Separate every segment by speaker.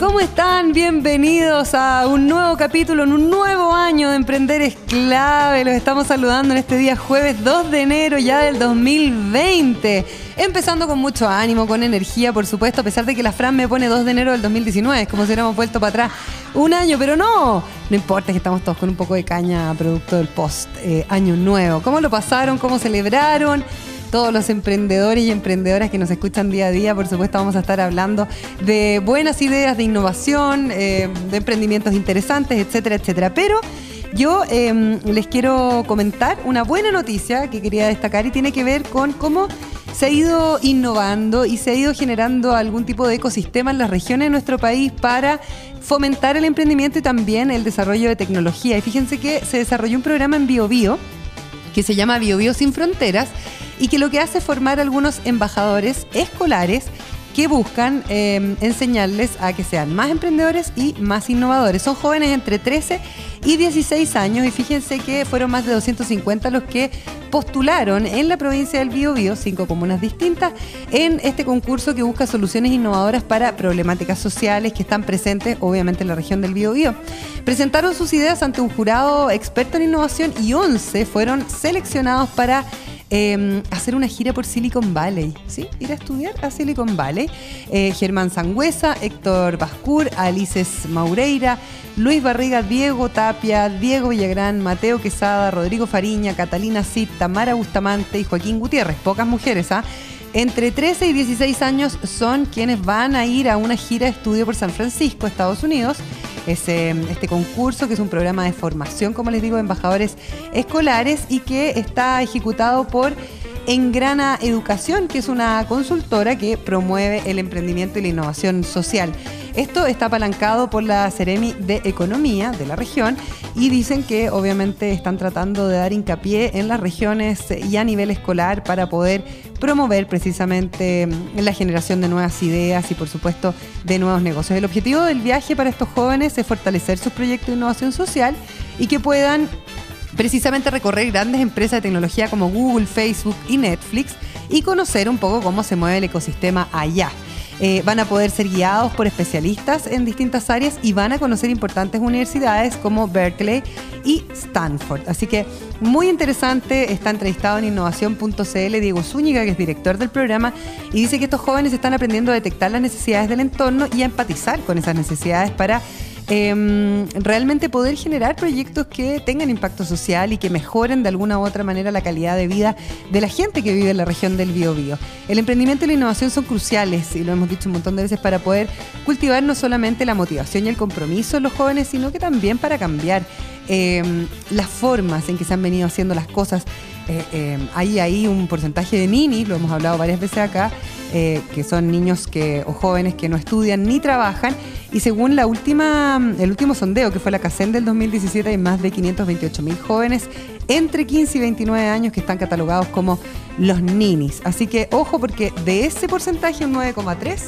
Speaker 1: ¿Cómo están? Bienvenidos a un nuevo capítulo, en un nuevo año de Emprender es clave. Los estamos saludando en este día jueves 2 de enero ya del 2020. Empezando con mucho ánimo, con energía, por supuesto, a pesar de que la Fran me pone 2 de enero del 2019, es como si hubiéramos vuelto para atrás un año, pero no. No importa que estamos todos con un poco de caña producto del post eh, año nuevo. ¿Cómo lo pasaron? ¿Cómo celebraron? Todos los emprendedores y emprendedoras que nos escuchan día a día. Por supuesto, vamos a estar hablando de buenas ideas de innovación, eh, de emprendimientos interesantes, etcétera, etcétera. Pero yo em, les quiero comentar una buena noticia que quería destacar y tiene que ver con cómo se ha ido innovando y se ha ido generando algún tipo de ecosistema en las regiones de nuestro país para fomentar el emprendimiento y también el desarrollo de tecnología. Y fíjense que se desarrolló un programa en BioBio que se llama BioBio Sin Fronteras y que lo que hace es formar algunos embajadores escolares que buscan em, enseñarles a que sean más emprendedores y más innovadores. Son jóvenes entre 13 y 16 años y fíjense que fueron más de 250 los que postularon en la provincia del Biobío, cinco comunas distintas, en este concurso que busca soluciones innovadoras para problemáticas sociales que están presentes obviamente en la región del Biobío. Presentaron sus ideas ante un jurado experto en innovación y 11 fueron seleccionados para Em, hacer una gira por Silicon Valley, ¿sí? Ir a estudiar a Silicon Valley. Eh, Germán Sangüesa, Héctor Bascur, Alices Maureira, Luis Barriga, Diego Tapia, Diego Villagrán, Mateo Quesada, Rodrigo Fariña, Catalina Cid, Tamara Bustamante y Joaquín Gutiérrez. Pocas mujeres, ¿ah? Entre 13 y 16 años son quienes van a ir a una gira de estudio por San Francisco, Estados Unidos este concurso, que es un programa de formación, como les digo, de embajadores escolares y que está ejecutado por Engrana Educación, que es una consultora que promueve el emprendimiento y la innovación social. Esto está apalancado por la Ceremi de Economía de la región y dicen que obviamente están tratando de dar hincapié en las regiones y a nivel escolar para poder promover precisamente la generación de nuevas ideas y por supuesto de nuevos negocios. El objetivo del viaje para estos jóvenes es fortalecer sus proyectos de innovación social y que puedan precisamente recorrer grandes empresas de tecnología como Google, Facebook y Netflix y conocer un poco cómo se mueve el ecosistema allá. Eh, van a poder ser guiados por especialistas en distintas áreas y van a conocer importantes universidades como Berkeley y Stanford. Así que muy interesante, está entrevistado en innovación.cl Diego Zúñiga, que es director del programa, y dice que estos jóvenes están aprendiendo a detectar las necesidades del entorno y a empatizar con esas necesidades para Em, realmente poder generar proyectos que tengan impacto social y que mejoren de alguna u otra manera la calidad de vida de la gente que vive en la región del Biobío. El emprendimiento y la innovación son cruciales, y lo hemos dicho un montón de veces, para poder cultivar no solamente la motivación y el compromiso de los jóvenes, sino que también para cambiar em, las formas en que se han venido haciendo las cosas. Eh, em, hay ahí un porcentaje de ninis, lo hemos hablado varias veces acá, eh, que son niños que, o jóvenes que no estudian ni trabajan. Y según la última, el último sondeo, que fue la CACEN del 2017, hay más de 528 mil jóvenes entre 15 y 29 años que están catalogados como los ninis. Así que ojo, porque de ese porcentaje, un 9,3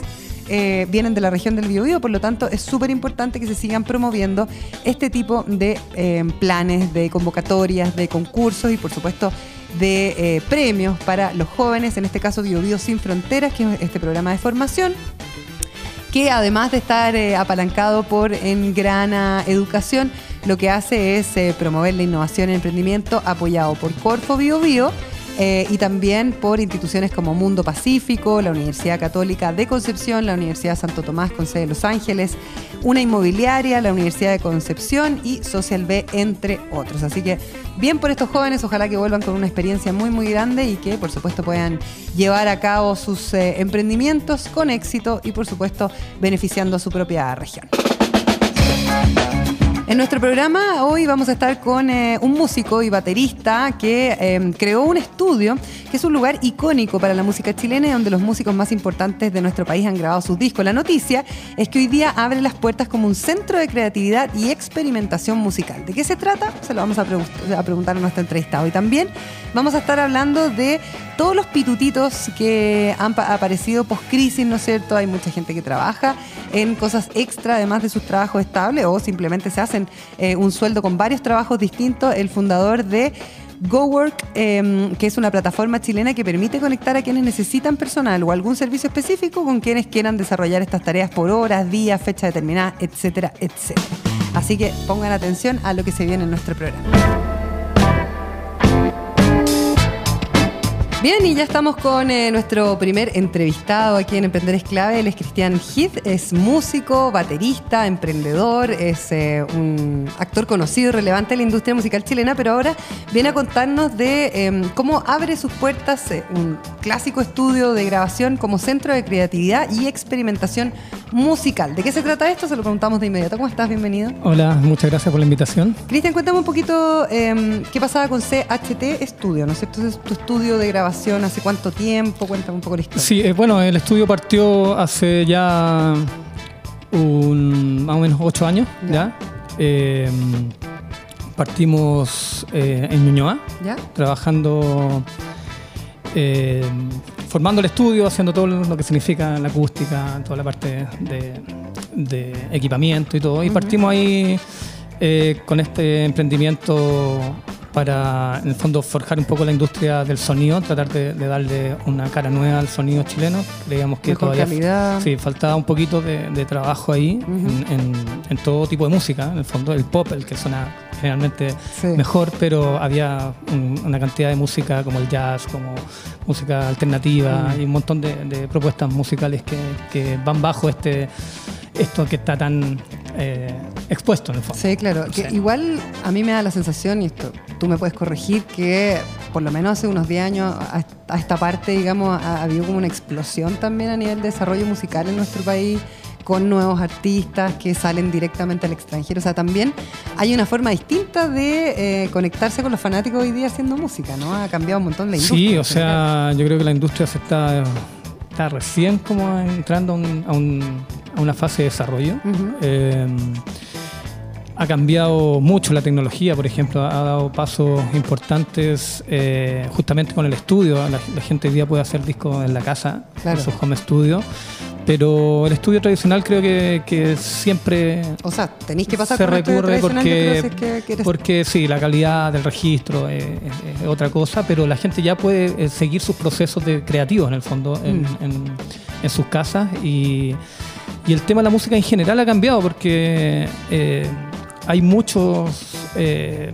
Speaker 1: eh, vienen de la región del Biobío, por lo tanto es súper importante que se sigan promoviendo este tipo de eh, planes, de convocatorias, de concursos y por supuesto de eh, premios para los jóvenes, en este caso Bio, Sin Fronteras, que es este programa de formación que además de estar apalancado por Engrana Educación, lo que hace es promover la innovación y emprendimiento apoyado por Corfo Bio Bio eh, y también por instituciones como Mundo Pacífico, la Universidad Católica de Concepción, la Universidad Santo Tomás con sede en Los Ángeles, una inmobiliaria, la Universidad de Concepción y Social B, entre otros. Así que bien por estos jóvenes, ojalá que vuelvan con una experiencia muy, muy grande y que por supuesto puedan llevar a cabo sus eh, emprendimientos con éxito y por supuesto beneficiando a su propia región. En nuestro programa hoy vamos a estar con eh, un músico y baterista que eh, creó un estudio que es un lugar icónico para la música chilena donde los músicos más importantes de nuestro país han grabado sus discos. La noticia es que hoy día abre las puertas como un centro de creatividad y experimentación musical. ¿De qué se trata? Se lo vamos a, a preguntar a nuestro entrevistado. Y también vamos a estar hablando de todos los pitutitos que han aparecido post-crisis, ¿no es cierto? Hay mucha gente que trabaja en cosas extra, además de sus trabajos estables, o simplemente se hacen eh, un sueldo con varios trabajos distintos. El fundador de GoWork, em, que es una plataforma chilena que permite conectar a quienes necesitan personal o algún servicio específico con quienes quieran desarrollar estas tareas por horas, días, fecha determinada, etcétera, etcétera. Así que pongan atención a lo que se viene en nuestro programa. Bien, y ya estamos con eh, nuestro primer entrevistado aquí en Emprender es Clave. Él es Cristian Heath, es músico, baterista, emprendedor, es eh, un actor conocido y relevante en la industria musical chilena, pero ahora viene a contarnos de em, cómo abre sus puertas eh, un clásico estudio de grabación como centro de creatividad y experimentación musical. ¿De qué se trata esto? Se lo preguntamos de inmediato. ¿Cómo estás? Bienvenido.
Speaker 2: Hola, muchas gracias por la invitación.
Speaker 1: Cristian, cuéntame un poquito em, qué pasaba con CHT Estudio, ¿no es cierto? Es tu estudio de grabación ¿Hace cuánto tiempo? Cuéntame un poco la historia.
Speaker 2: Sí, eh, bueno, el estudio partió hace ya un, más o menos ocho años, ¿ya? Em, partimos eh, en Ñuñoa, trabajando, em, formando el estudio, haciendo todo lo que significa la acústica, toda la parte de, equipamiento y todo. Y partimos ahí eh, con este emprendimiento para, en el fondo, forjar un poco la industria del sonido, tratar de, darle una cara nueva al sonido chileno. Creíamos que todavía sí, faltaba un poquito de, trabajo ahí en, todo tipo de música, en el fondo, el pop, el que suena generalmente mejor, pero había una cantidad de música como el jazz, como música alternativa mm. y un montón de, propuestas musicales que, que van bajo este esto que está tan eh, expuesto en el fondo.
Speaker 1: Sí, claro. igual a mí me da la sensación, y esto tú me puedes corregir, que por lo menos hace unos 10 años a, esta parte, digamos, ha, habido como una explosión también a nivel de desarrollo musical en nuestro país con nuevos artistas que salen directamente al extranjero. O sea, también hay una forma distinta de eh, conectarse con los fanáticos hoy día haciendo música, ¿no? Ha cambiado un montón la industria.
Speaker 2: Sí, o sea, yo creo que la industria se está, está recién como entrando a un a una fase de desarrollo. Eh, ha cambiado mucho la tecnología, por ejemplo, ha dado pasos importantes eh, justamente con el estudio. La, gente hoy día puede hacer discos en la casa, en su home studio. Pero el estudio tradicional creo que, siempre.
Speaker 1: O sea, tenéis que pasar
Speaker 2: se recurre porque, porque sí, la calidad del registro es, otra cosa, pero la gente ya puede eh, seguir sus procesos de creativos en el fondo en, mm. en sus casas y y el tema de la música en general ha cambiado porque eh, hay muchos eh,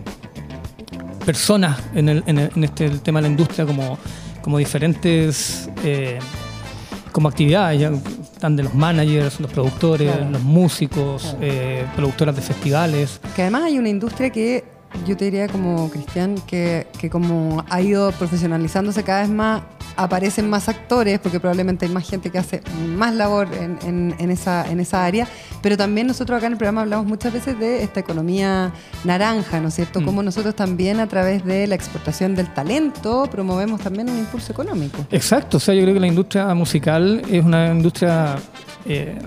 Speaker 2: personas en, este tema de la industria como, como diferentes eh, como actividades, están de los managers, los productores, los músicos, productoras de festivales.
Speaker 1: Que además hay una industria que yo te diría como Cristian que, que como ha ido profesionalizándose cada vez más aparecen más actores, porque probablemente hay más gente que hace más labor en, esa, en esa área, pero también nosotros acá en el programa hablamos muchas veces de esta economía naranja, ¿no es cierto? Mm. Como nosotros también a través de la exportación del talento promovemos también un impulso económico.
Speaker 2: Exacto, o sea, yo creo que la industria musical es una industria... Eh,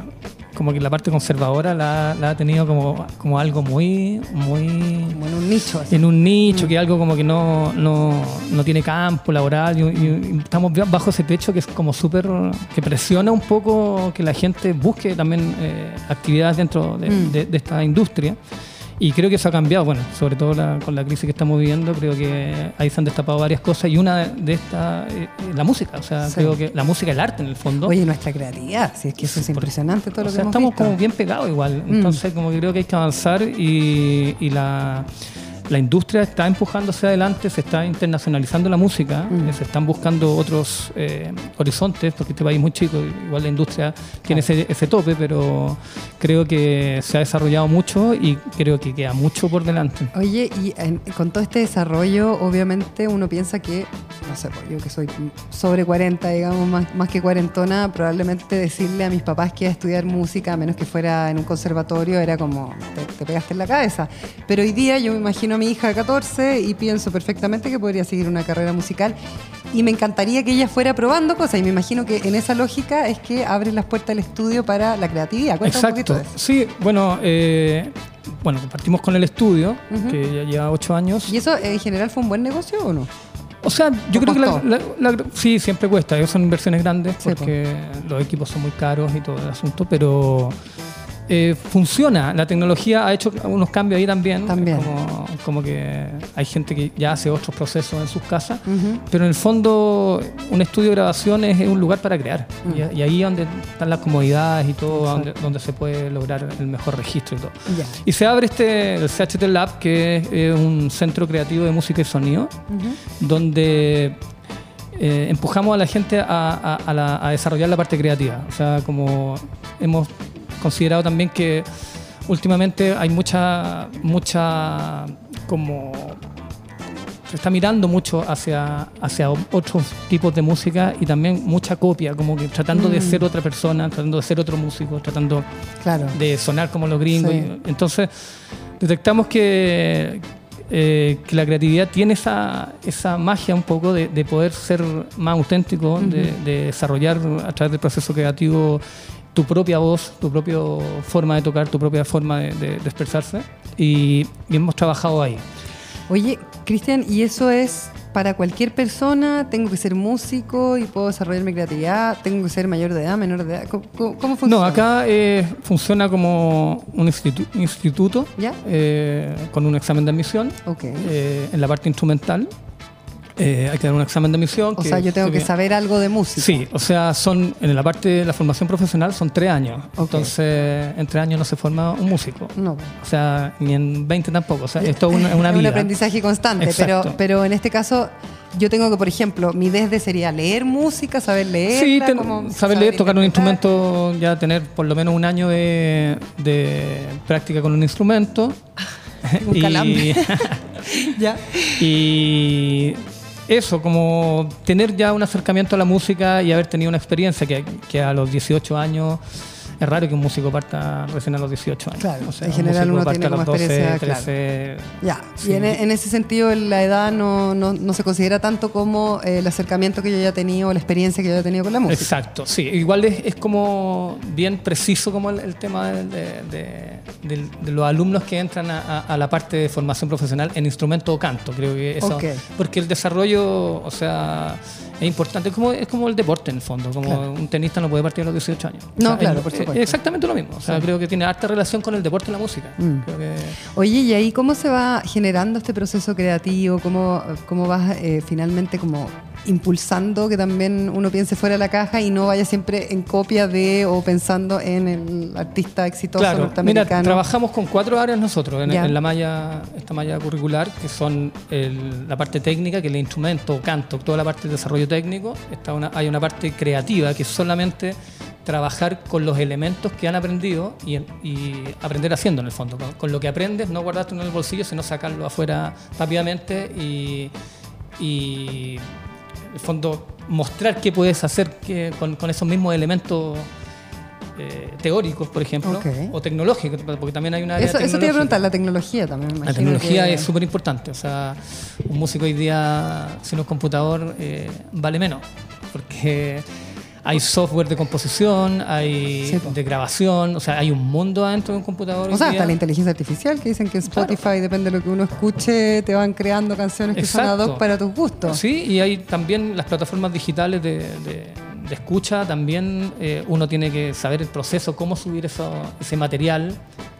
Speaker 2: como que la parte conservadora la, ha tenido como, como algo muy, muy...
Speaker 1: en un nicho.
Speaker 2: En un nicho, que algo como que no, no, no tiene campo laboral. Y, estamos bajo ese techo que es como súper... que presiona un poco que la gente busque también eh, actividades dentro de, mm. de esta industria. Y creo que eso ha cambiado, bueno, sobre todo con la crisis que estamos viviendo, creo que ahí se han destapado varias cosas y una de estas es la música, o sea, creo que la música, el arte en el fondo.
Speaker 1: Oye, nuestra creatividad, si es que eso es impresionante todo lo que hemos
Speaker 2: estamos como bien pegados igual, mm. entonces como que creo que hay que avanzar y, y la la industria está empujándose adelante, se está internacionalizando la música, mm. se están buscando otros eh, horizontes, porque este país es muy chico, igual la industria tiene ese, tope, pero creo que se ha desarrollado mucho y creo que queda mucho por delante.
Speaker 1: Oye, y con todo este desarrollo, obviamente uno piensa que no sé, pues, yo que soy sobre 40, digamos, más, más que cuarentona, probablemente decirle a mis papás que iba a estudiar música, a menos que fuera en un conservatorio, era como, te, pegaste en la cabeza. Pero hoy día yo me imagino mi hija de 14 y pienso perfectamente que podría seguir una carrera musical y me encantaría que ella fuera probando cosas y me imagino que en esa lógica es que abre las puertas del estudio para la creatividad.
Speaker 2: Exacto. Sí, bueno, eh, bueno, compartimos con el estudio, que ya lleva ocho años.
Speaker 1: ¿Y eso en general fue un buen negocio o no?
Speaker 2: O sea, yo creo que sí, siempre cuesta. Son inversiones grandes porque los equipos son muy caros y todo el asunto, pero eh, funciona. La tecnología ha hecho unos cambios ahí también.
Speaker 1: También.
Speaker 2: Como, que hay gente que ya hace otros procesos en sus casas, pero en el fondo un estudio de grabación es un lugar para crear. y, ahí es donde están las comodidades y todo, donde, se puede lograr el mejor registro y todo. Y se abre este, el CHT Lab, que es un centro creativo de música y sonido, donde eh, empujamos a la gente a, a, desarrollar la parte creativa. O sea, como hemos considerado también que últimamente hay mucha, mucha como se está mirando mucho hacia, hacia otros tipos de música y también mucha copia, como que tratando de mm. ser otra persona, tratando de ser otro músico, tratando de sonar como los gringos. entonces, detectamos que, eh, que la creatividad tiene esa, esa magia un poco de, poder ser más auténtico, de, de, desarrollar a través del proceso creativo tu propia voz, tu propia forma de tocar, tu propia forma de, expresarse y, hemos trabajado ahí.
Speaker 1: Oye, Cristian, ¿y eso es para cualquier persona? ¿Tengo que ser músico y puedo desarrollar mi creatividad? ¿Tengo que ser mayor de edad, menor de edad? ¿Cómo, funciona?
Speaker 2: No, acá eh, funciona como un instituto eh, con un examen de admisión eh, en la parte instrumental eh, hay que dar un examen de admisión.
Speaker 1: O sea, yo tengo que, saber algo de música.
Speaker 2: Sí, o sea, son en la parte de la formación profesional son tres años. Entonces, en tres años no se forma un músico. No. O sea, ni en 20 tampoco. O sea, esto es una, una vida.
Speaker 1: un aprendizaje constante, pero, pero en este caso yo tengo que, por ejemplo, mi desde sería leer música, saber leer.
Speaker 2: Sí, saber, leer, tocar un instrumento, ya tener por lo menos un año de, de práctica con un instrumento.
Speaker 1: un calambre.
Speaker 2: ya. Y eso, como tener ya un acercamiento a la música y haber tenido una experiencia que, a los 18 años es raro que un músico parta recién a los 18 años.
Speaker 1: Claro, en general uno tiene como 12, experiencia, 13, Ya, y en, ese sentido la edad no, no, se considera tanto como eh, el acercamiento que yo haya tenido, la experiencia que yo haya tenido con la música.
Speaker 2: Exacto, sí. Igual es, es como bien preciso como el, tema de, de, los alumnos que entran a, la parte de formación profesional en instrumento o canto, creo que eso. Porque el desarrollo, o sea es importante. Es como, es como el deporte en el fondo. Como un tenista no puede partir a los 18 años.
Speaker 1: No, claro, por supuesto.
Speaker 2: exactamente lo mismo. O sea, creo que tiene harta relación con el deporte y la música. Mm.
Speaker 1: Oye, ¿y ahí cómo se va generando este proceso creativo? ¿Cómo, cómo vas eh, finalmente como impulsando que también uno piense fuera de la caja y no vaya siempre en copia de o pensando en el artista exitoso
Speaker 2: claro, norteamericano. Mira, trabajamos con cuatro áreas nosotros en, la malla, esta malla curricular, que son la parte técnica, que es el instrumento, canto, toda la parte de desarrollo técnico. Está una, hay una parte creativa, que es solamente trabajar con los elementos que han aprendido y, aprender haciendo en el fondo. Con, lo que aprendes, no guardarte en el bolsillo, sino sacarlo afuera rápidamente y el fondo, mostrar qué puedes hacer con, esos mismos elementos eh, teóricos, por ejemplo, o tecnológicos, porque también hay una
Speaker 1: área Eso, eso te iba a preguntar, la tecnología también.
Speaker 2: la tecnología es súper importante. O sea, un músico hoy día sin un computador eh, vale menos, porque hay software de composición, hay de grabación, o sea, hay un mundo adentro de un computador.
Speaker 1: O sea, hasta la inteligencia artificial, que dicen que Spotify, depende de lo que uno escuche, te van creando canciones que son ad hoc para tus gustos.
Speaker 2: Sí, y hay también las plataformas digitales de, escucha, también eh, uno tiene que saber el proceso, cómo subir ese material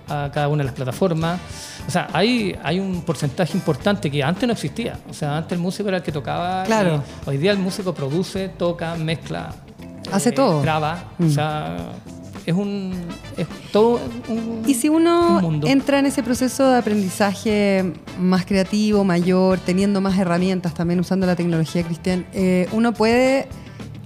Speaker 2: a cada una de las plataformas. O sea, hay, hay un porcentaje importante que antes no existía. O sea, antes el músico era el que tocaba.
Speaker 1: Claro.
Speaker 2: hoy día el músico produce, toca, mezcla.
Speaker 1: Hace eh, todo.
Speaker 2: Graba. O mm. sea, es un. Es todo un.
Speaker 1: Y si uno entra en ese proceso de aprendizaje más creativo, mayor, teniendo más herramientas, también usando la tecnología, Cristian, eh, uno puede.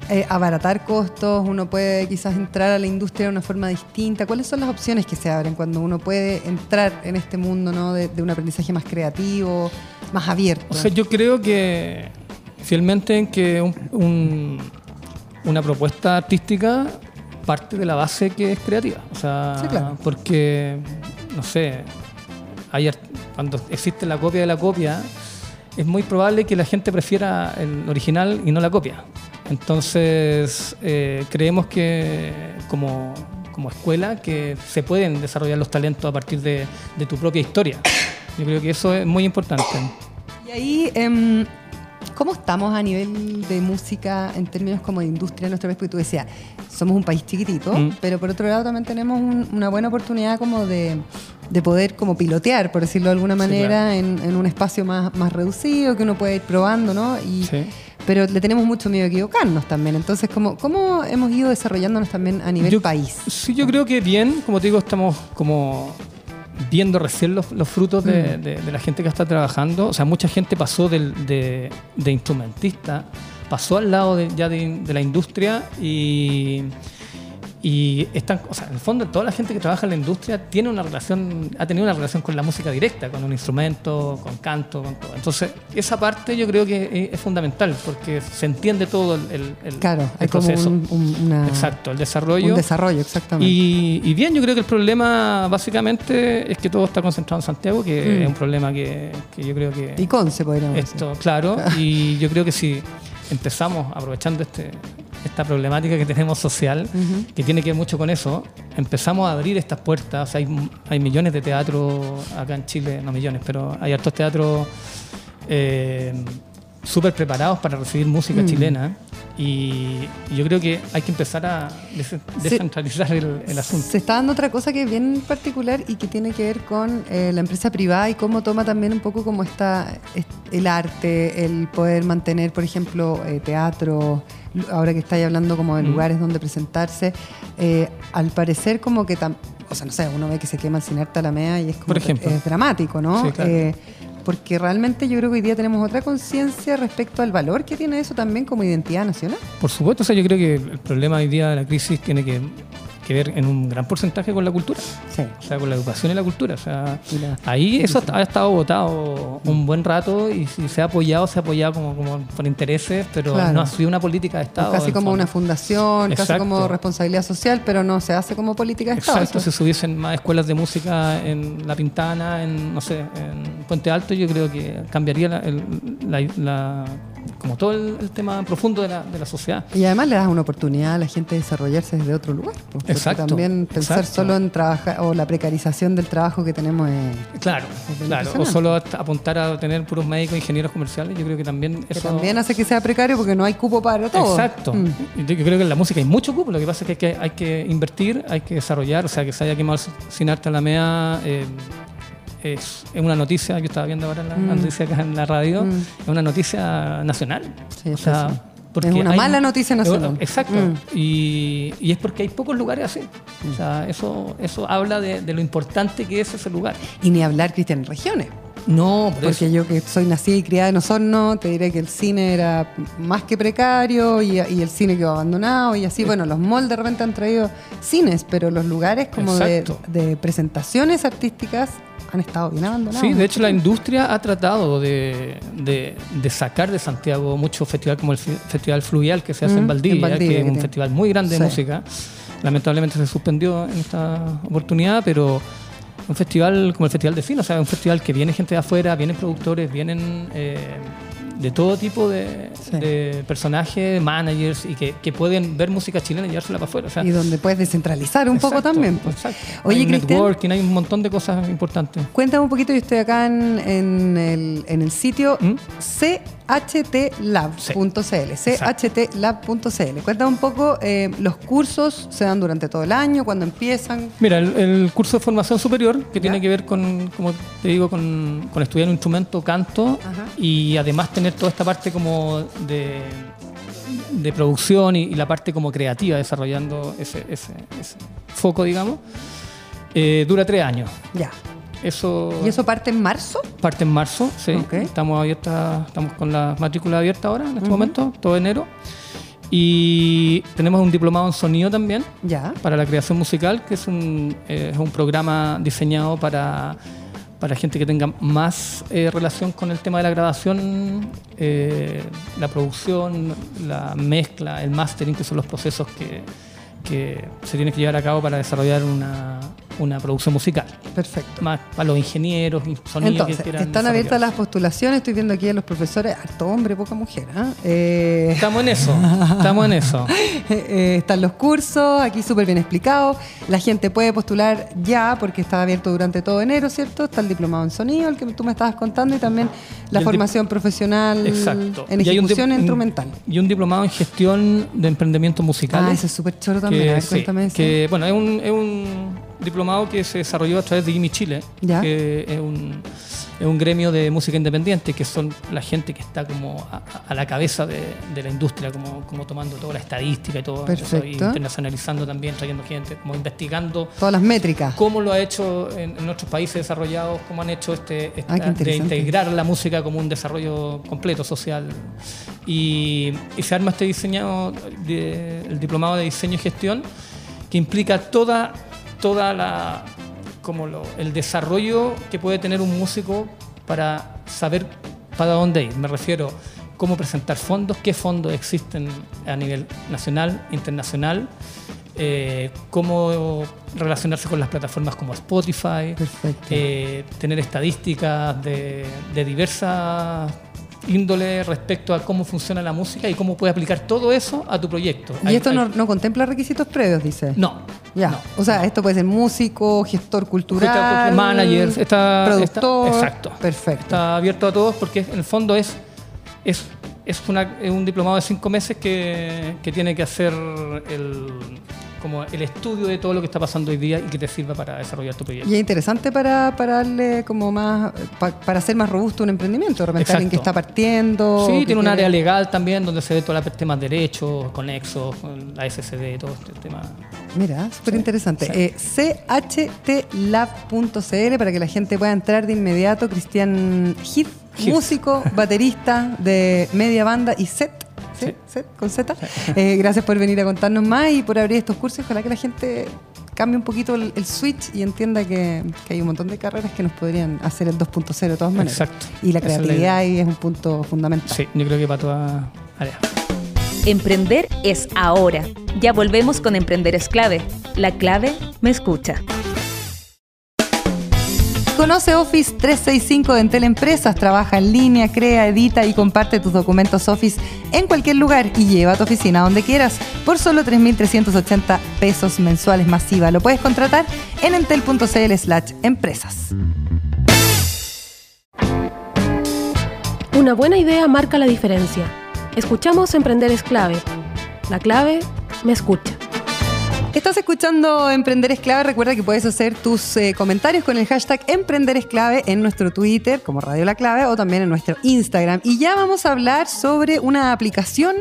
Speaker 1: Eh, abaratar costos, uno puede quizás entrar a la industria de una forma distinta. ¿Cuáles son las opciones que se abren cuando uno puede entrar en este mundo ¿no? de, de un aprendizaje más creativo, más abierto?
Speaker 2: O sea, yo creo que fielmente en que una propuesta artística parte de la base que es creativa. O sea, porque, no sé, cuando existe la copia de la copia, es muy probable que la gente prefiera el original y no la copia. Entonces, eh, creemos que como, escuela que se pueden desarrollar los talentos a partir de, tu propia historia. Yo creo que eso es muy importante.
Speaker 1: Y ahí, em, ¿cómo estamos a nivel de música en términos como de industria en nuestro país? Porque tú decías, somos un país chiquitito, mm. pero por otro lado también tenemos una buena oportunidad como de, poder como pilotear, por decirlo de alguna manera, en, un espacio más, más reducido, que uno puede ir probando, ¿no? Y, Pero le tenemos mucho miedo a equivocarnos también. Entonces, ¿cómo, cómo hemos ido desarrollándonos también a nivel país?
Speaker 2: Sí, yo creo que bien, como te digo, estamos como viendo recién los, frutos mm. de, la gente que está trabajando. O sea, mucha gente pasó de, de instrumentista pasó al lado ya de, la industria y, y están, o sea, en el fondo toda la gente que trabaja en la industria tiene una relación, ha tenido una relación con la música directa, con un instrumento, con canto, con todo. Entonces, esa parte yo creo que es, fundamental porque se entiende todo el, el,
Speaker 1: claro, hay proceso. Como
Speaker 2: Exacto, el desarrollo. Un
Speaker 1: desarrollo, exactamente.
Speaker 2: Y, bien, yo creo que el problema básicamente es que todo está concentrado en Santiago, que mm. es un problema que, que, yo creo que...
Speaker 1: Y con se podríamos
Speaker 2: Esto, claro, y yo creo que sí empezamos, aprovechando este, esta problemática que tenemos social, que tiene que ver mucho con eso, empezamos a abrir estas puertas. hay, hay millones de teatros acá en Chile, no millones, pero hay hartos teatros eh, súper preparados para recibir música mm. chilena. Y yo creo que hay que empezar a descentralizar el, asunto.
Speaker 1: Se está dando otra cosa que es bien particular y que tiene que ver con eh, la empresa privada y cómo toma también un poco como está el arte, el poder mantener, por ejemplo, eh, teatro, ahora que estáis hablando como de mm. lugares donde presentarse, eh, al parecer como que, o sea, no sé, uno ve que se quema el cine Alameda y es como es dramático, ¿no? Porque realmente yo creo que hoy día tenemos otra conciencia respecto al valor que tiene eso también como identidad nacional.
Speaker 2: Por supuesto, o sea, yo creo que el problema hoy día de la crisis tiene que que ver en un gran porcentaje con la cultura. Sí. O sea, con la educación y la cultura. O sea, ahí eso ha estado votado un buen rato y si se ha apoyado, se ha apoyado como, como por intereses, pero no ha sido una política de Estado.
Speaker 1: casi como una fundación, casi como responsabilidad social, pero no se hace como política de Estado.
Speaker 2: Exacto, si se hubiesen más escuelas de música en La Pintana, en, no sé, en Puente Alto, yo creo que cambiaría la como todo el, tema profundo de la, de la, sociedad.
Speaker 1: Y además le das una oportunidad a la gente de desarrollarse desde otro lugar.
Speaker 2: exacto.
Speaker 1: También pensar solo en trabajar o la precarización del trabajo que tenemos es.
Speaker 2: Claro, claro. O solo apuntar a tener puros médicos, ingenieros comerciales, yo creo que también eso.
Speaker 1: también hace que sea precario porque no hay cupo para todo.
Speaker 2: Exacto. Mm. Yo creo que en la música hay mucho cupo, lo que pasa es que hay que, invertir, hay que desarrollar, o sea, que se haya quemado sin arte a la MEA. Eh, es, una noticia que estaba viendo ahora la, mm. noticia acá en la radio, mm. es una noticia nacional.
Speaker 1: o sea, es una mala noticia nacional.
Speaker 2: Exacto. Mm. Y, es porque hay pocos lugares así. O sea, eso, eso habla de, lo importante que es ese lugar.
Speaker 1: Y ni hablar, Cristian, en regiones.
Speaker 2: No,
Speaker 1: porque yo que soy nacida y criada en Osorno, te diré que el cine era más que precario y, el cine quedó abandonado y así. Bueno, los malls de repente han traído cines, pero los lugares como de, de, presentaciones artísticas han estado bien abandonados.
Speaker 2: Sí, de hecho la industria ha tratado de, sacar de Santiago muchos festivales como el Festival Fluvial que se hace en, Valdivia, que es un festival muy grande de música. Lamentablemente se suspendió en esta oportunidad, pero un festival como el Festival de Cine, o sea, un festival que viene gente de afuera, vienen productores, vienen... Eh, de todo tipo de, personajes, managers y que, pueden ver música chilena y llevársela para afuera.
Speaker 1: y donde puedes descentralizar un poco también. Pues.
Speaker 2: Exacto. Oye, hay networking, hay un montón de cosas importantes.
Speaker 1: Cuéntame un poquito, yo estoy acá en, el, en el, sitio ¿Mm? chtlab.cl, chtlab.cl. Cuéntame un poco, eh, los cursos se dan durante todo el año, cuando empiezan.
Speaker 2: Mira, el, curso de formación superior, que tiene que ver con, como te digo, con, estudiar un instrumento, canto, y además tener toda esta parte como de, de producción y, la parte como creativa, desarrollando ese, ese, foco, digamos, eh, dura tres años.
Speaker 1: Ya. Eso, ¿Y eso parte en marzo?
Speaker 2: Parte en marzo, sí. Estamos abiertas, estamos con la matrícula abierta ahora, en este momento, todo enero. Y tenemos un diplomado en sonido también,
Speaker 1: ya.
Speaker 2: para la creación musical, que es un, eh, es un programa diseñado para para gente que tenga más eh, relación con el tema de la grabación, eh, la producción, la mezcla, el mastering, que son los procesos que, que se tienen que llevar a cabo para desarrollar una, una producción musical.
Speaker 1: Perfecto.
Speaker 2: Más para los ingenieros,
Speaker 1: sonidos Entonces, que Están abiertas las postulaciones, estoy viendo aquí a los profesores, harto hombre, poca mujer. ¿ah? Eh...
Speaker 2: Estamos en eso, estamos en eso.
Speaker 1: Eh, están los cursos, aquí súper bien explicado. La gente puede postular ya, porque está abierto durante todo enero, ¿cierto? Está el diplomado en sonido, el que tú me estabas contando, y también la formación profesional en ejecución instrumental.
Speaker 2: Y un diplomado en gestión de emprendimiento musical.
Speaker 1: Ah, eso es súper choro también.
Speaker 2: cuéntame que, bueno, es un, es un diplomado que se desarrolló a través de Gimme Chile, que es un, es un, gremio de música independiente, que son la gente que está como a, la cabeza de, la industria, como, como, tomando toda la estadística y todo eso, y internacionalizando también, trayendo gente, como investigando.
Speaker 1: Todas las métricas.
Speaker 2: Cómo lo ha hecho en, otros países desarrollados, cómo han hecho este, de integrar la música como un desarrollo completo social. Y, se arma este diseñado, el diplomado de diseño y gestión, que implica toda toda la como el desarrollo que puede tener un músico para saber para dónde ir. Me refiero cómo presentar fondos, qué fondos existen a nivel nacional, internacional, eh, cómo relacionarse con las plataformas como Spotify, eh, tener estadísticas de, de diversas índole respecto a cómo funciona la música y cómo puedes aplicar todo eso a tu proyecto.
Speaker 1: ¿Y esto no, contempla requisitos previos, dice?
Speaker 2: No.
Speaker 1: Ya. O sea, esto puede ser músico, gestor cultural,
Speaker 2: manager, está,
Speaker 1: productor.
Speaker 2: exacto.
Speaker 1: Perfecto.
Speaker 2: Está abierto a todos porque en el fondo es, es, es, un diplomado de cinco meses que, que tiene que hacer el como el estudio de todo lo que está pasando hoy día y que te sirva para desarrollar tu proyecto.
Speaker 1: Y es interesante para, para darle como más, para hacer más robusto un emprendimiento, de repente alguien que está partiendo.
Speaker 2: Sí, tiene un área legal también donde se ve todo el tema de derechos, conexos, la SSD, todo este tema.
Speaker 1: Mira, súper interesante. Eh, chtlab.cl para que la gente pueda entrar de inmediato. Cristian Heath, músico, baterista de media banda y set ¿Sí? Con Z. Eh, gracias por venir a contarnos más y por abrir estos cursos. Ojalá que la gente cambie un poquito el, switch y entienda que, hay un montón de carreras que nos podrían hacer el 2.0 de todas maneras.
Speaker 2: Exacto.
Speaker 1: Y la creatividad ahí es un punto fundamental.
Speaker 2: Sí, yo creo que para toda área.
Speaker 3: Emprender es ahora. Ya volvemos con Emprender es clave. La clave me escucha.
Speaker 1: Conoce Office 365 de Entel Empresas. Trabaja en línea, crea, edita y comparte tus documentos Office en cualquier lugar y lleva a tu oficina donde quieras por solo 3.380 pesos mensuales masiva. Lo puedes contratar en entel.cl slash empresas.
Speaker 4: Una buena idea marca la diferencia. Escuchamos Emprender es clave. La clave me escucha.
Speaker 1: Estás escuchando Emprender es clave. Recuerda que puedes hacer tus eh, comentarios con el hashtag Emprender es clave en nuestro Twitter como Radio La Clave o también en nuestro Instagram. Y ya vamos a hablar sobre una aplicación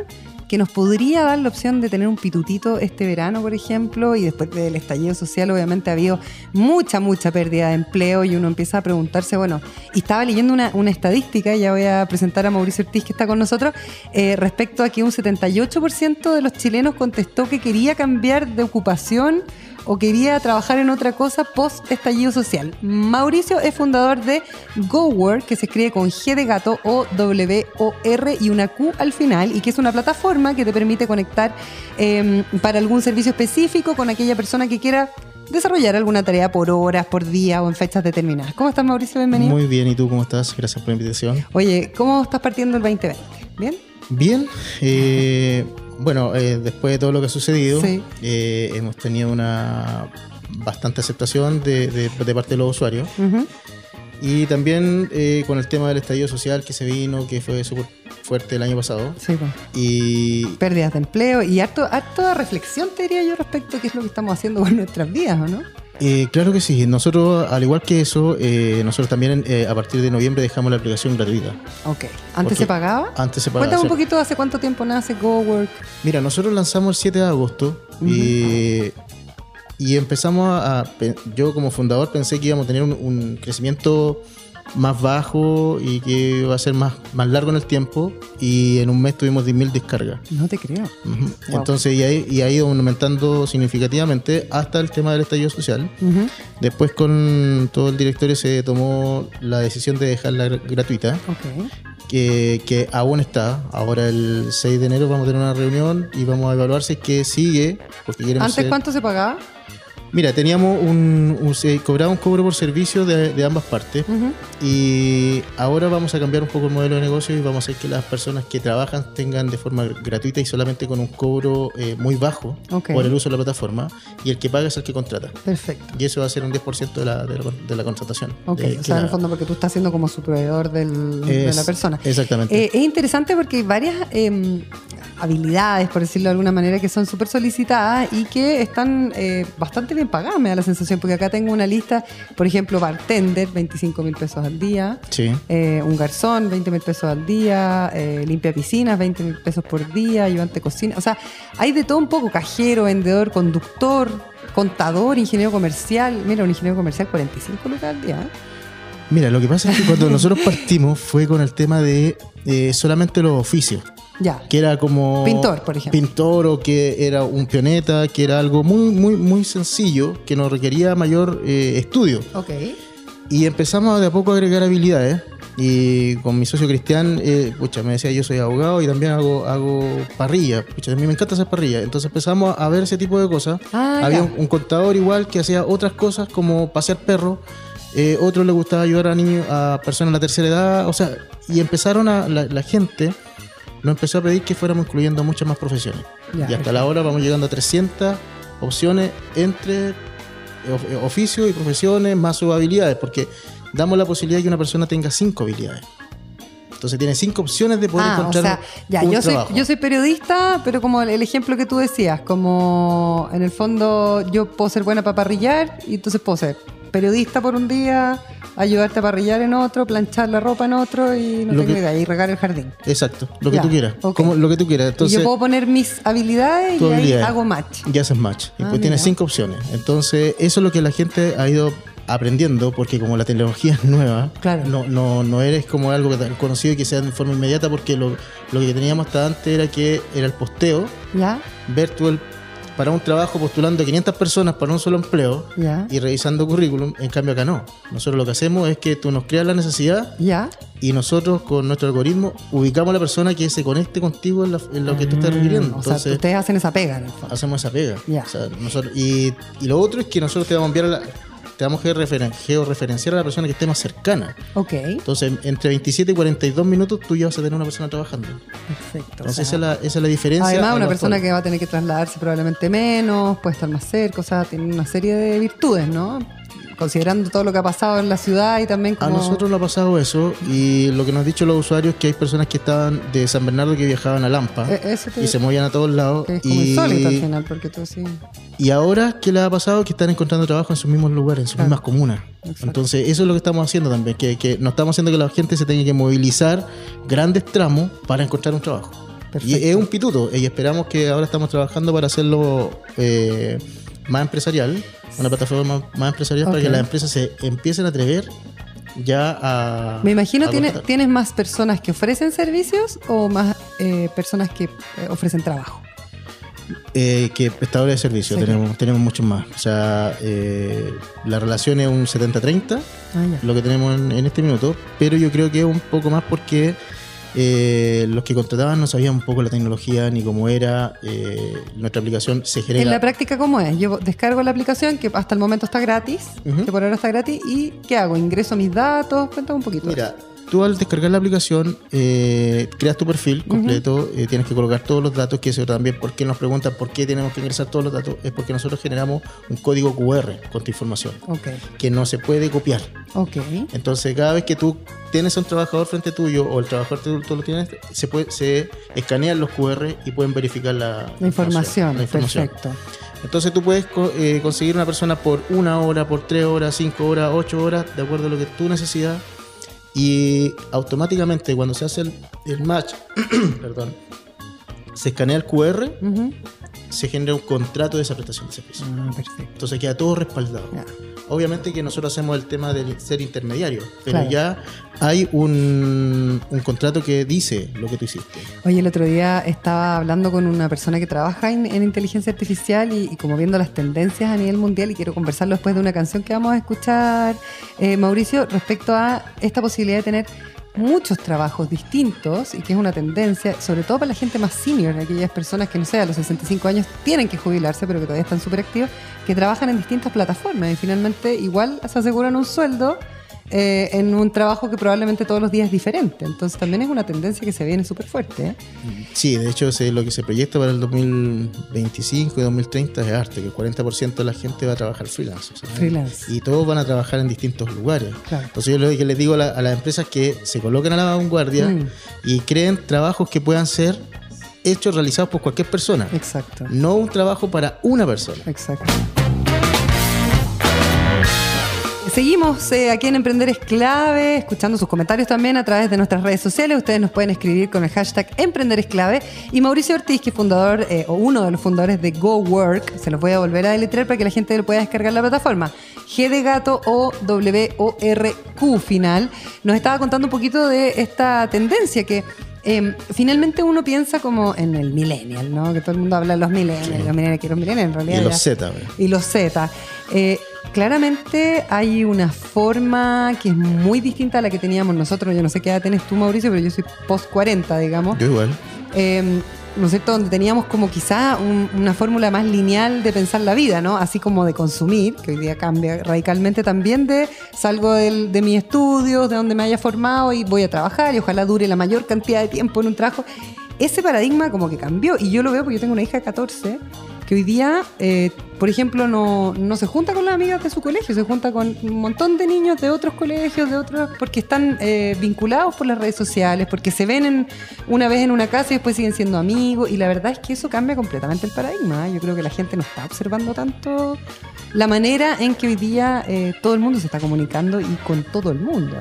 Speaker 1: que nos podría dar la opción de tener un pitutito este verano, por ejemplo, y después del estallido social obviamente ha habido mucha, mucha pérdida de empleo y uno empieza a preguntarse, bueno, y estaba leyendo una, estadística, ya voy a presentar a Mauricio Ortiz que está con nosotros, eh, respecto a que un 78% de los chilenos contestó que quería cambiar de ocupación o quería trabajar en otra cosa post estallido social. Mauricio es fundador de GoWork, que se escribe con G de gato o W O R y una Q al final, y que es una plataforma que te permite conectar em, para algún servicio específico con aquella persona que quiera desarrollar alguna tarea por horas, por día o en fechas determinadas. ¿Cómo estás, Mauricio? Bienvenido.
Speaker 5: Muy bien, ¿y tú cómo estás? Gracias por la invitación.
Speaker 1: Oye, ¿cómo estás partiendo el 2020? ¿Bien?
Speaker 5: Bien. Eh, bueno, eh, después de todo lo que ha sucedido, eh, hemos tenido una bastante aceptación de, parte de los usuarios. Y también eh, con el tema del estallido social que se vino, que fue súper fuerte el año pasado.
Speaker 1: Sí, Y... Pérdidas de empleo y harto, harto reflexión, te diría yo, respecto a qué es lo que estamos haciendo con nuestras vidas, ¿o no?
Speaker 5: Eh, claro que sí. Nosotros, al igual que eso, eh, nosotros también eh, a partir de noviembre dejamos la aplicación gratuita.
Speaker 1: Ok. ¿Antes se pagaba?
Speaker 5: Antes se pagaba.
Speaker 1: Cuéntame un poquito hace cuánto tiempo nace GoWork.
Speaker 5: Mira, nosotros lanzamos el 7 de agosto y, empezamos a, Yo como fundador pensé que íbamos a tener un, crecimiento más bajo y que va a ser más, más largo en el tiempo. Y en un mes tuvimos 10.000 descargas.
Speaker 1: No te creo.
Speaker 5: Entonces, y, y, ha ido aumentando significativamente hasta el tema del estallido social. Después, con todo el directorio, se tomó la decisión de dejarla gratuita. Que, que, aún está. Ahora el 6 de enero vamos a tener una reunión y vamos a evaluar si es que sigue. Porque
Speaker 1: ¿Antes cuánto se pagaba?
Speaker 5: Mira, teníamos un, se cobraba un cobro por servicio de, ambas partes y ahora vamos a cambiar un poco el modelo de negocio y vamos a hacer que las personas que trabajan tengan de forma gratuita y solamente con un cobro eh, muy bajo por el uso de la plataforma y el que paga es el que contrata.
Speaker 1: Perfecto.
Speaker 5: Y eso va a ser un 10% de la, de, la, contratación.
Speaker 1: Ok, o sea, en el fondo porque tú estás siendo como su proveedor de la persona.
Speaker 5: Exactamente.
Speaker 1: Eh, es interesante porque hay varias em, habilidades, por decirlo de alguna manera, que son súper solicitadas y que están eh, bastante bien pagadas, me da la sensación, porque acá tengo una lista, por ejemplo, bartender, 25 mil pesos al día,
Speaker 5: sí.
Speaker 1: Eh, un garzón, 20 mil pesos al día, eh, limpia piscinas, 20 mil pesos por día, ayudante cocina, o sea, hay de todo un poco, cajero, vendedor, conductor, contador, ingeniero comercial, mira, un ingeniero comercial, 45 lucas al día.
Speaker 5: Mira, lo que pasa es que cuando nosotros partimos fue con el tema de solamente los oficios.
Speaker 1: Ya.
Speaker 5: Que era como.
Speaker 1: Pintor, por ejemplo.
Speaker 5: Pintor o que era un pioneta, que era algo muy, muy, muy sencillo, que no requería mayor eh, estudio.
Speaker 1: Ok.
Speaker 5: Y empezamos de a poco a agregar habilidades. Y con mi socio Cristian, eh, pucha, me decía, yo soy abogado y también hago, hago parrilla. Pucha, a mí me encanta hacer parrilla. Entonces empezamos a ver ese tipo de cosas.
Speaker 1: Ah,
Speaker 5: Había un, contador igual que hacía otras cosas como pasear perros. Eh, otro le gustaba ayudar a niños, a personas de la tercera edad. O sea, y empezaron a la gente nos empezó a pedir que fuéramos incluyendo muchas más profesiones. y hasta la hora vamos llegando a 300 opciones entre eh, oficios y profesiones más sus habilidades, porque damos la posibilidad de que una persona tenga cinco habilidades. Entonces tiene cinco opciones de poder ah, encontrar o sea,
Speaker 1: ya, yo Soy, yo soy periodista, pero como el, ejemplo que tú decías, como en el fondo yo puedo ser buena para parrillar y entonces puedo ser periodista por un día, ayudarte a parrillar en otro, planchar la ropa en otro y no tengo idea, y regar el jardín.
Speaker 5: Exacto, lo que tú quieras. Como, lo que tú quieras. Entonces,
Speaker 1: y yo puedo poner mis habilidades y ahí hago match.
Speaker 5: Y haces match. y pues tienes cinco opciones. Entonces, eso es lo que la gente ha ido aprendiendo, porque como la tecnología es nueva, no, no, no eres como algo que conocido y que sea de forma inmediata, porque lo, lo que teníamos hasta antes era que era el posteo,
Speaker 1: ¿Ya?
Speaker 5: ver tú el para un trabajo postulando a 500 personas para un solo empleo y revisando currículum. En cambio, acá no. Nosotros lo que hacemos es que tú nos creas la necesidad y nosotros con nuestro algoritmo ubicamos a la persona que se conecte contigo en, lo que tú estás requiriendo.
Speaker 1: Mm, Entonces, ustedes hacen esa pega.
Speaker 5: Hacemos esa pega. y, y, lo otro es que nosotros te vamos a enviar la, te vamos a georreferenciar a la persona que esté más cercana.
Speaker 1: Ok.
Speaker 5: Entonces, entre 27 y 42 minutos tú ya vas a tener una persona trabajando.
Speaker 1: Perfecto.
Speaker 5: Entonces, esa, es la, esa, es la, diferencia.
Speaker 1: Además, una persona que va a tener que trasladarse probablemente menos, puede estar más cerca, o sea, tiene una serie de virtudes, ¿no? Considerando todo lo que ha pasado en la ciudad y también como...
Speaker 5: A nosotros nos ha pasado eso y lo que nos han dicho los usuarios es que hay personas que estaban de San Bernardo que viajaban a Lampa
Speaker 1: e-,
Speaker 5: y se movían a todos lados.
Speaker 1: Es como y... al final, porque tú sí...
Speaker 5: Y ahora, ¿qué les ha pasado? Que están encontrando trabajo en sus mismos lugares, en sus mismas comunas. Entonces, eso es lo que estamos haciendo también, que, que no estamos haciendo que la gente se tenga que movilizar grandes tramos para encontrar un trabajo. Y es un pituto, y esperamos que ahora estamos trabajando para hacerlo eh, más empresarial una plataforma más, empresarial para que las empresas se empiecen a atrever ya a...
Speaker 1: Me imagino, tienes, ¿tienes más personas que ofrecen servicios o más eh, personas que eh, ofrecen trabajo?
Speaker 5: Eh, que prestadores de servicios, tenemos, tenemos muchos más. O sea, la relación es un 70-30, ah, lo que tenemos en, este minuto, pero yo creo que es un poco más porque eh, los que contrataban no sabían un poco la tecnología ni cómo era. Eh, nuestra aplicación se genera.
Speaker 1: ¿En la práctica cómo es? Yo descargo la aplicación que hasta el momento está gratis, que por ahora está gratis, y ¿qué hago? ¿Ingreso mis datos? Cuéntame un poquito.
Speaker 5: Mira, tú al descargar la aplicación eh, creas tu perfil completo, eh, tienes que colocar todos los datos, que eso también, ¿por qué nos preguntan por qué tenemos que ingresar todos los datos? Es porque nosotros generamos un código QR con tu información, que no se puede copiar.
Speaker 1: Okay.
Speaker 5: Entonces, cada vez que tú tienes a un trabajador frente tuyo o el trabajador tú, lo tienes, se, puede, se escanean los QR y pueden verificar la,
Speaker 1: información. Perfecto.
Speaker 5: Entonces tú puedes eh, conseguir una persona por una hora, por tres horas, cinco horas, ocho horas, de acuerdo a lo que tu necesidad y automáticamente cuando se hace el, match, perdón, se escanea el QR, se genera un contrato de esa prestación de servicio.
Speaker 1: Ah, perfecto.
Speaker 5: Entonces queda todo respaldado. Obviamente que nosotros hacemos el tema de ser intermediario, pero ya hay un, un, contrato que dice lo que tú hiciste.
Speaker 1: Oye, el otro día estaba hablando con una persona que trabaja en, inteligencia artificial y, como viendo las tendencias a nivel mundial y quiero conversarlo después de una canción que vamos a escuchar, eh, Mauricio, respecto a esta posibilidad de tener muchos trabajos distintos y que es una tendencia, sobre todo para la gente más senior, aquellas personas que, no sé, a los 65 años tienen que jubilarse, pero que todavía están súper activos, que trabajan en distintas plataformas y finalmente igual se aseguran un sueldo eh, en un trabajo que probablemente todos los días es diferente. Entonces también es una tendencia que se viene súper fuerte. ¿eh?
Speaker 5: Sí, de hecho lo que se proyecta para el 2025 y 2030 es arte, que el 40% de la gente va a trabajar freelance. freelance. Y todos van a trabajar en distintos lugares. Entonces yo lo que les digo a, las empresas que se coloquen a la vanguardia mm. y creen trabajos que puedan ser hechos, realizados por cualquier persona.
Speaker 1: Exacto.
Speaker 5: No un trabajo para una persona.
Speaker 1: Exacto. Seguimos eh, aquí en Emprender es clave, escuchando sus comentarios también a través de nuestras redes sociales. Ustedes nos pueden escribir con el hashtag Emprender es clave. Y Mauricio Ortiz, que es fundador eh, o uno de los fundadores de Go Work, se los voy a volver a deletrear para que la gente lo pueda descargar la plataforma. G de gato o W O R Q final. Nos estaba contando un poquito de esta tendencia que em, finalmente uno piensa como en el millennial, ¿no? Que todo el mundo habla de los millennials, los millennials que los millennials en realidad.
Speaker 5: Y los Z.
Speaker 1: Y los Z. Eh, claramente hay una forma que es muy distinta a la que teníamos nosotros. Yo no sé qué edad tenés tú, Mauricio, pero yo soy post 40, digamos.
Speaker 5: Yo igual.
Speaker 1: Em, ¿no es cierto? Donde teníamos como quizá una fórmula más lineal de pensar la vida, ¿no? Así como de consumir, que hoy día cambia radicalmente también de salgo de mi estudio, de donde me haya formado y voy a trabajar y ojalá dure la mayor cantidad de tiempo en un trabajo. Ese paradigma como que cambió y yo lo veo porque yo tengo una hija de 14 que hoy día, eh, por ejemplo, no, no, se junta con las amigas de su colegio, se junta con un montón de niños de otros colegios, de otros, porque están eh, vinculados por las redes sociales, porque se ven en, una vez en una casa y después siguen siendo amigos, y la verdad es que eso cambia completamente el paradigma. ¿eh? Yo creo que la gente no está observando tanto la manera en que hoy día todo el mundo se está comunicando y con todo el mundo.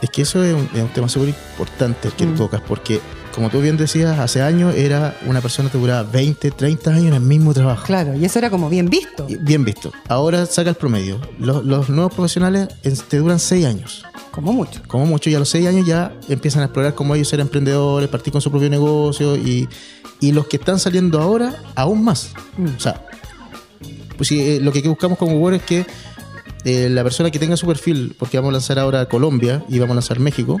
Speaker 5: Es que eso es un, tema súper importante que mm. tocas, porque como tú bien decías, hace años era una persona que duraba 20, 30 años en el mismo trabajo.
Speaker 1: Claro, y eso era como bien visto.
Speaker 5: Bien visto. Ahora saca el promedio. Los, nuevos profesionales te duran 6 años.
Speaker 1: Como mucho.
Speaker 5: Como mucho, y a los 6 años ya empiezan a explorar cómo ellos ser emprendedores, partir con su propio negocio, y, los que están saliendo ahora, aún más. Mm. O sea, pues sí, eh, lo que buscamos como Google es que eh, la persona que tenga su perfil, porque vamos a lanzar ahora Colombia y vamos a lanzar México,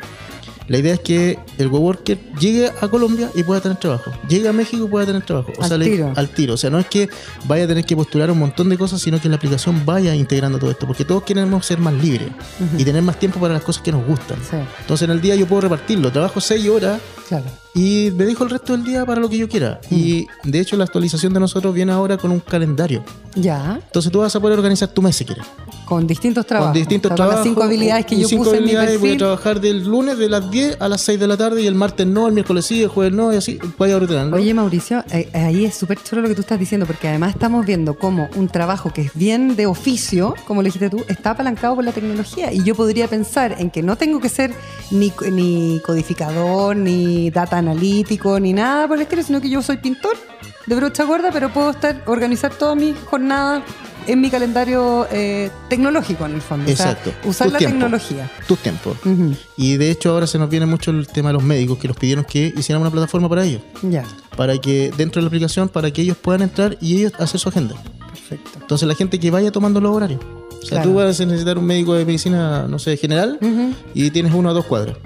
Speaker 5: la idea es que el worker llegue a Colombia y pueda tener trabajo. Llegue a México y pueda tener trabajo. O
Speaker 1: al, tiro.
Speaker 5: al tiro. O sea, no es que vaya a tener que postular un montón de cosas, sino que la aplicación vaya integrando todo esto. Porque todos queremos ser más libres y tener más tiempo para las cosas que nos gustan. Entonces en el día yo puedo repartirlo. Trabajo seis horas y me dejo el resto del día para lo que yo quiera. Y de hecho la actualización de nosotros viene ahora con un calendario.
Speaker 1: Ya.
Speaker 5: Entonces tú vas a poder organizar tu mes si quieres.
Speaker 1: Con distintos trabajos.
Speaker 5: Con distintos trabajos. Las
Speaker 1: cinco habilidades que yo
Speaker 5: cinco puse habilidades en mi Voy a trabajar del lunes de las 10 a las 6 de la tarde y el martes no, el miércoles sí, el jueves no y así. Vaya ordenando.
Speaker 1: Oye Mauricio, eh, ahí es súper chulo lo que tú estás diciendo porque además estamos viendo cómo un trabajo que es bien de oficio, como lo dijiste tú, está apalancado por la tecnología. Y yo podría pensar en que no tengo que ser ni, ni codificador, ni data analítico, ni nada por el estilo, sino que yo soy pintor de brocha gorda, pero puedo estar organizar toda mi jornada en mi calendario eh, tecnológico en el fondo.
Speaker 5: Exacto.
Speaker 1: usar la tecnología.
Speaker 5: Tus tiempos. Y de hecho ahora se nos viene mucho el tema de los médicos que nos pidieron que hicieran una plataforma para ellos.
Speaker 1: Ya.
Speaker 5: Para que dentro de la aplicación, para que ellos puedan entrar y ellos hacer su agenda.
Speaker 1: Perfecto.
Speaker 5: Entonces la gente que vaya tomando los horarios. O sea, tú vas a necesitar un médico de medicina, no sé, general, y tienes uno o dos cuadras.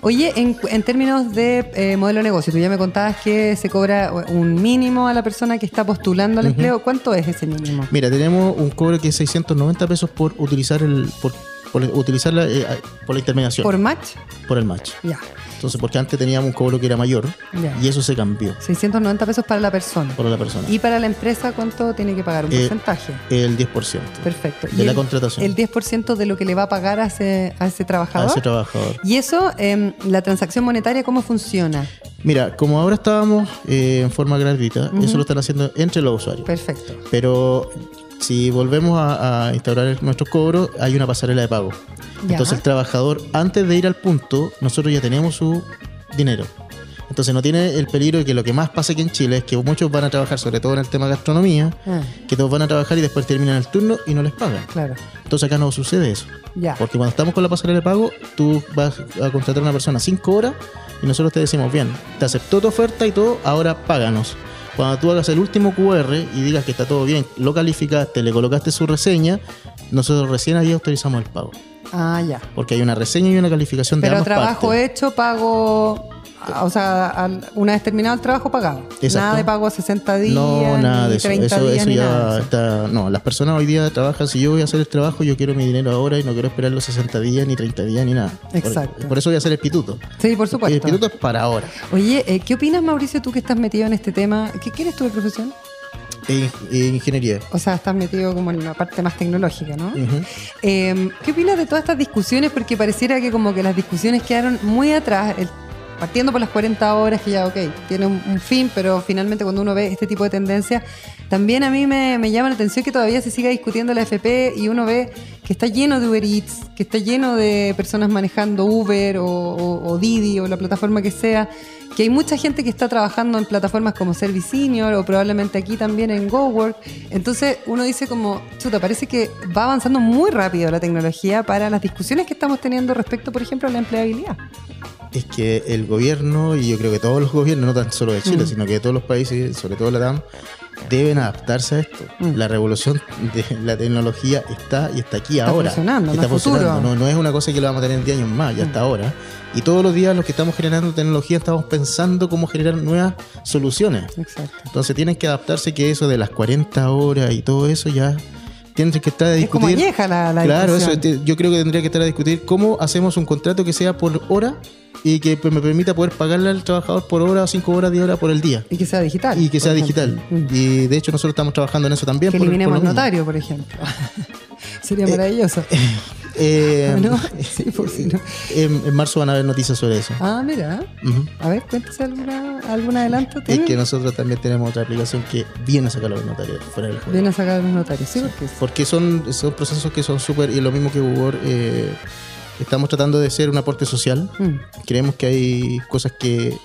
Speaker 1: Oye, en, términos de eh, modelo de negocio, tú ya me contabas que se cobra un mínimo a la persona que está postulando al empleo. ¿Cuánto es ese mínimo?
Speaker 5: Mira, tenemos un cobro que es 690 pesos por utilizar el por, por utilizarla eh, por la intermediación.
Speaker 1: ¿Por match?
Speaker 5: Por el match.
Speaker 1: Ya.
Speaker 5: Entonces, porque antes teníamos un cobro que era mayor y eso se cambió.
Speaker 1: 690 pesos para la persona.
Speaker 5: Para la persona.
Speaker 1: ¿Y para la empresa cuánto tiene que pagar? ¿Un eh, porcentaje?
Speaker 5: El 10%.
Speaker 1: Perfecto.
Speaker 5: De la contratación.
Speaker 1: El 10% de lo que le va a pagar a ese, a ese trabajador.
Speaker 5: A ese trabajador.
Speaker 1: ¿Y eso, eh, la transacción monetaria, cómo funciona?
Speaker 5: Mira, como ahora estábamos eh, en forma gratuita, eso lo están haciendo entre los usuarios.
Speaker 1: Perfecto.
Speaker 5: Pero si volvemos a, instaurar nuestros cobros, hay una pasarela de pago. Entonces el trabajador, antes de ir al punto, nosotros ya tenemos su dinero. Entonces no tiene el peligro de que lo que más pasa aquí en Chile es que muchos van a trabajar, sobre todo en el tema gastronomía, ah. que todos van a trabajar y después terminan el turno y no les pagan.
Speaker 1: Claro.
Speaker 5: Entonces acá no sucede eso. Porque cuando estamos con la pasarela de pago, tú vas a contratar a una persona cinco horas y nosotros te decimos, bien, te aceptó tu oferta y todo, ahora páganos. Cuando tú hagas el último QR y digas que está todo bien, lo calificaste, le colocaste su reseña, nosotros recién ahí autorizamos el pago.
Speaker 1: Ah, ya.
Speaker 5: Porque hay una reseña y una calificación
Speaker 1: de
Speaker 5: Pero
Speaker 1: trabajo hecho, pago o sea, una vez terminado el trabajo pagado. Nada de pago a 60 días.
Speaker 5: No, nada de eso.
Speaker 1: eso,
Speaker 5: ya está. No, las personas hoy día trabajan. Si yo voy a hacer el trabajo, yo quiero mi dinero ahora y no quiero esperar los 60 días, ni 30 días, ni nada.
Speaker 1: Exacto.
Speaker 5: Por, eso voy a hacer el pituto.
Speaker 1: Sí, por supuesto.
Speaker 5: El pituto es para ahora.
Speaker 1: Oye, eh, ¿qué opinas, Mauricio, tú que estás metido en este tema? ¿Qué, ¿Quién tu profesión?
Speaker 5: ingeniería.
Speaker 1: O sea, estás metido como en la parte más tecnológica, ¿no? Em, ¿Qué opinas de todas estas discusiones? Porque pareciera que como que las discusiones quedaron muy atrás. El partiendo por las 40 horas, que ya, ok, tiene un, fin, pero finalmente cuando uno ve este tipo de tendencias, también a mí me, llama la atención que todavía se siga discutiendo la FP y uno ve que está lleno de Uber Eats, que está lleno de personas manejando Uber o, Didi o la plataforma que sea, que hay mucha gente que está trabajando en plataformas como Service Senior o probablemente aquí también en GoWork. Entonces uno dice como, chuta, parece que va avanzando muy rápido la tecnología para las discusiones que estamos teniendo respecto, por ejemplo, a la empleabilidad
Speaker 5: es que el gobierno, y yo creo que todos los gobiernos, no tan solo de Chile, mm. sino que de todos los países, sobre todo la TAM, deben adaptarse a esto. Mm. La revolución de la tecnología está y está aquí ahora.
Speaker 1: Funcionando,
Speaker 5: está funcionando. No, es una cosa que lo vamos a tener en 10 años más, ya mm. ahora. Y todos los días los que estamos generando tecnología estamos pensando cómo generar nuevas soluciones.
Speaker 1: Exacto.
Speaker 5: Entonces tienen que adaptarse que eso de las 40 horas y todo eso ya tienen que estar a discutir.
Speaker 1: Es como la, la
Speaker 5: Claro, eso yo creo que tendría que estar a discutir cómo hacemos un contrato que sea por hora y que me permita poder pagarle al trabajador por hora, cinco horas, diez horas por el día.
Speaker 1: Y que sea digital.
Speaker 5: Y que sea digital. Mm. Y de hecho nosotros estamos trabajando en eso también.
Speaker 1: Que eliminemos notario, por ejemplo. Sería eh, maravilloso.
Speaker 5: Eh, ¿No? sí, por si no. En, marzo van a haber noticias sobre eso.
Speaker 1: Ah, mira. A ver, cuéntese alguna, algún adelanto.
Speaker 5: Es que nosotros también tenemos otra aplicación que viene a sacar a los notarios fuera del juego.
Speaker 1: Viene a sacar a los notarios, sí, porque,
Speaker 5: porque son, son procesos que son súper, y lo mismo que Google, eh, Estamos tratando de ser un aporte social. Mm. Creemos que hay cosas que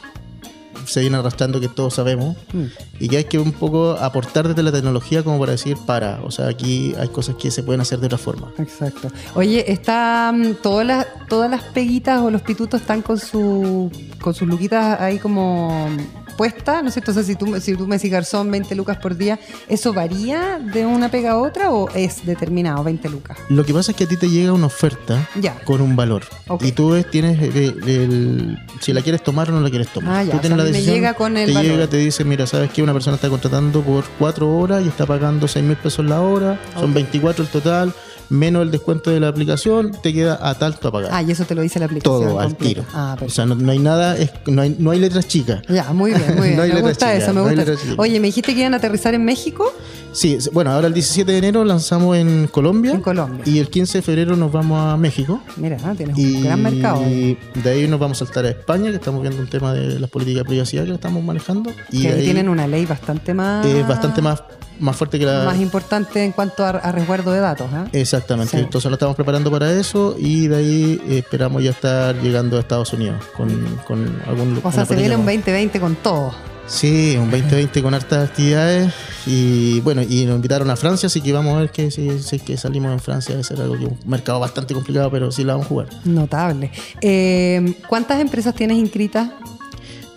Speaker 5: se vienen arrastrando que todos sabemos mm. y que hay que un poco aportar desde la tecnología como para decir para, o sea, aquí hay cosas que se pueden hacer de otra forma.
Speaker 1: Exacto. Oye, están todas las todas las peguitas o los pitutos están con su con sus luquitas ahí como puesta, ¿no sé, entonces si tú, si tú me decís garzón 20 lucas por día, ¿eso varía de una pega a otra o es determinado 20 lucas?
Speaker 5: Lo que pasa es que a ti te llega una oferta con un valor y tú tienes el, si la quieres tomar o no la quieres tomar.
Speaker 1: Ah,
Speaker 5: tú tienes
Speaker 1: la decisión, me llega con el
Speaker 5: te
Speaker 1: valor.
Speaker 5: llega, te dice, mira, sabes que una persona está contratando por 4 horas y está pagando 6 mil pesos la hora, son 24 el total menos el descuento de la aplicación, te queda a tanto a pagar.
Speaker 1: Ah, y eso te lo dice la aplicación.
Speaker 5: Todo al tiro. Ah, o sea, no, hay nada, es, no, hay, no hay letras chicas.
Speaker 1: Ya, muy bien, muy bien. me gusta eso, me gusta. Oye, ¿me dijiste que iban a aterrizar en México?
Speaker 5: Sí, bueno, ahora el 17 de enero lanzamos en Colombia.
Speaker 1: En Colombia.
Speaker 5: Y el 15 de febrero nos vamos a México.
Speaker 1: Mira, tienes un gran mercado.
Speaker 5: Y de ahí nos vamos a saltar a España, que estamos viendo un tema de las políticas de privacidad que estamos manejando.
Speaker 1: Y que ahí tienen una ley bastante más.
Speaker 5: Es bastante más más fuerte que la...
Speaker 1: Más importante en cuanto a, resguardo de datos. ¿eh?
Speaker 5: Exactamente. Entonces lo estamos preparando para eso y de ahí eh, esperamos ya estar llegando a Estados Unidos con, con algún...
Speaker 1: O sea, se viene un 2020 con todo.
Speaker 5: Sí, un 2020 con hartas actividades y bueno, y nos invitaron a Francia, así que vamos a ver que si, si que salimos en Francia debe ser algo que un mercado bastante complicado, pero sí la vamos a jugar.
Speaker 1: Notable. Eh, ¿Cuántas empresas tienes inscritas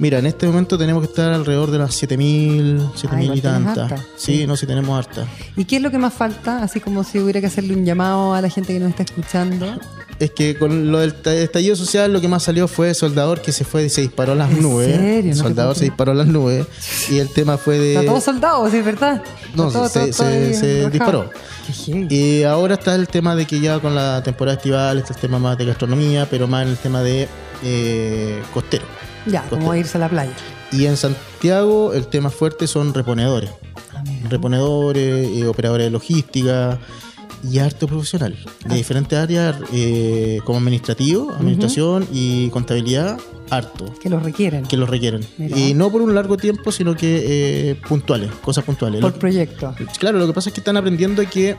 Speaker 5: Mira, en este momento tenemos que estar alrededor de las 7.000, 7.000 y tantas. Sí, no, si tenemos harta.
Speaker 1: ¿Y qué es lo que más falta? Así como si hubiera que hacerle un llamado a la gente que nos está escuchando.
Speaker 5: Es que con lo del estallido social lo que más salió fue Soldador que se fue y se disparó a las nubes. Serio? Soldador se disparó a las nubes. Y el tema fue de.
Speaker 1: Está todo soldado, ¿sí es verdad?
Speaker 5: No, se, disparó. y ahora está el tema de que ya con la temporada estival está el tema más de gastronomía, pero más en el tema de eh, costero.
Speaker 1: Ya, como irse a la playa.
Speaker 5: Y en Santiago el tema fuerte son reponedores. Ah, reponedores, eh, operadores de logística y harto profesional de ah. diferentes áreas eh, como administrativo, administración y contabilidad, harto.
Speaker 1: Que los requieren.
Speaker 5: Que los requieren. Y no por un largo tiempo, sino que eh, puntuales, cosas puntuales.
Speaker 1: Por proyecto.
Speaker 5: Claro, lo que pasa es que están aprendiendo que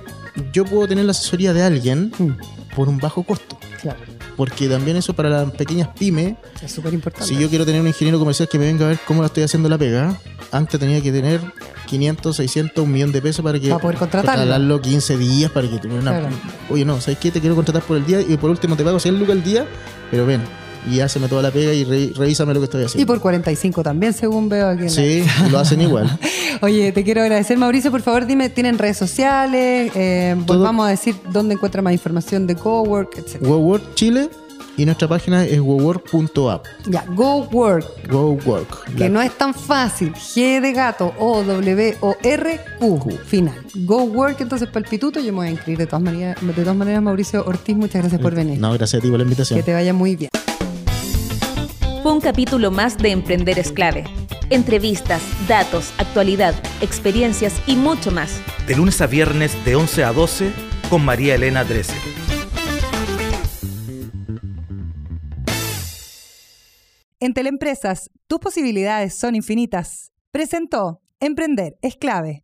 Speaker 5: yo puedo tener la asesoría de alguien mm. por un bajo costo.
Speaker 1: Claro.
Speaker 5: Porque también eso para las pequeñas pymes
Speaker 1: es súper importante.
Speaker 5: Si yo quiero tener un ingeniero comercial que me venga a ver cómo la estoy haciendo la pega, antes tenía que tener 500, 600, un millón de pesos para que
Speaker 1: para poder contratarlo.
Speaker 5: 15 días para que tuviera una. Oye, no, ¿sabes qué? Te quiero contratar por el día y por último te pago 100 lucas al día, pero ven, y háceme toda la pega y revísame lo que estoy haciendo.
Speaker 1: Y por 45 también, según veo aquí.
Speaker 5: sí, lo hacen igual.
Speaker 1: Oye, te quiero agradecer, Mauricio. Por favor, dime, ¿tienen redes sociales? Eh, volvamos a decir dónde encuentra más información de GoWork, etc.
Speaker 5: GoWork Chile y nuestra página es gowork.app.
Speaker 1: Ya, GoWork.
Speaker 5: GoWork.
Speaker 1: Que no es tan fácil. G de gato, O, W, O, R, Q. Final. GoWork, entonces para el pituto yo me voy a inscribir de todas maneras. De todas maneras, Mauricio Ortiz, muchas gracias por venir.
Speaker 5: No, gracias a ti por la invitación.
Speaker 1: Que te vaya muy bien.
Speaker 3: Fue un capítulo más de Emprender es clave. Entrevistas, datos, actualidad, experiencias y mucho más.
Speaker 6: De lunes a viernes de 11 a 12 con María Elena Drese.
Speaker 1: En Teleempresas, tus posibilidades son infinitas. Presentó Emprender es clave.